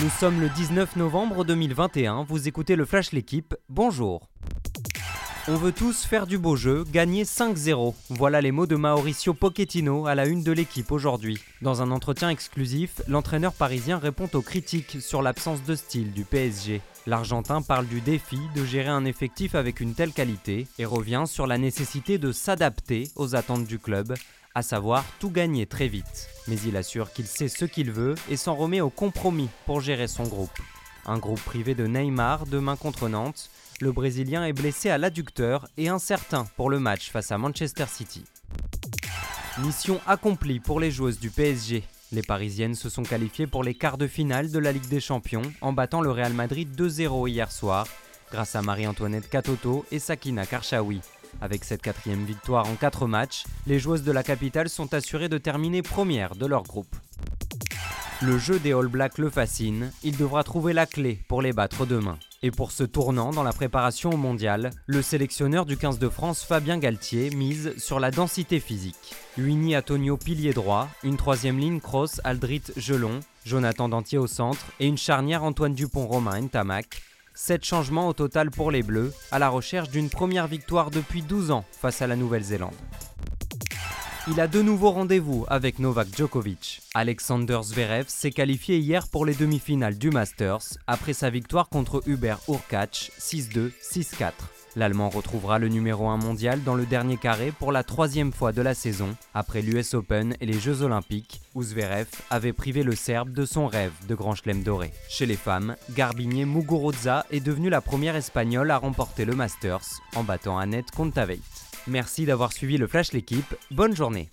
Nous sommes le 19 novembre 2021, vous écoutez le Flash L'équipe, bonjour. On veut tous faire du beau jeu, gagner 5-0. Voilà les mots de Mauricio Pochettino à la une de l'équipe aujourd'hui. Dans un entretien exclusif, l'entraîneur parisien répond aux critiques sur l'absence de style du PSG. L'Argentin parle du défi de gérer un effectif avec une telle qualité et revient sur la nécessité de s'adapter aux attentes du club, à savoir tout gagner très vite. Mais il assure qu'il sait ce qu'il veut et s'en remet au compromis pour gérer son groupe. Un groupe privé de Neymar demain contre Nantes, le Brésilien est blessé à l'adducteur et incertain pour le match face à Manchester City. Mission accomplie pour les joueuses du PSG. Les Parisiennes se sont qualifiées pour les quarts de finale de la Ligue des Champions en battant le Real Madrid 2-0 hier soir grâce à Marie-Antoinette Katoto et Sakina Karchaoui. Avec cette quatrième victoire en quatre matchs, les joueuses de la capitale sont assurées de terminer première de leur groupe. Le jeu des All Blacks le fascine, il devra trouver la clé pour les battre demain. Et pour ce tournant dans la préparation au mondial, le sélectionneur du 15 de France Fabien Galtier mise sur la densité physique. Luini Antonio pilier droit, une troisième ligne Cross, Aldrit Gelon, Jonathan Dantier au centre et une charnière Antoine Dupont-Romain Tamac 7 changements au total pour les Bleus, à la recherche d'une première victoire depuis 12 ans face à la Nouvelle-Zélande. Il a de nouveau rendez-vous avec Novak Djokovic. Alexander Zverev s'est qualifié hier pour les demi-finales du Masters après sa victoire contre Hubert Urkac 6-2, 6-4. L'Allemand retrouvera le numéro 1 mondial dans le dernier carré pour la troisième fois de la saison, après l'US Open et les Jeux Olympiques, où Zverev avait privé le Serbe de son rêve de grand chelem doré. Chez les femmes, Garbinier Muguruza est devenue la première Espagnole à remporter le Masters en battant Annette Kontaveit. Merci d'avoir suivi le Flash L'équipe, bonne journée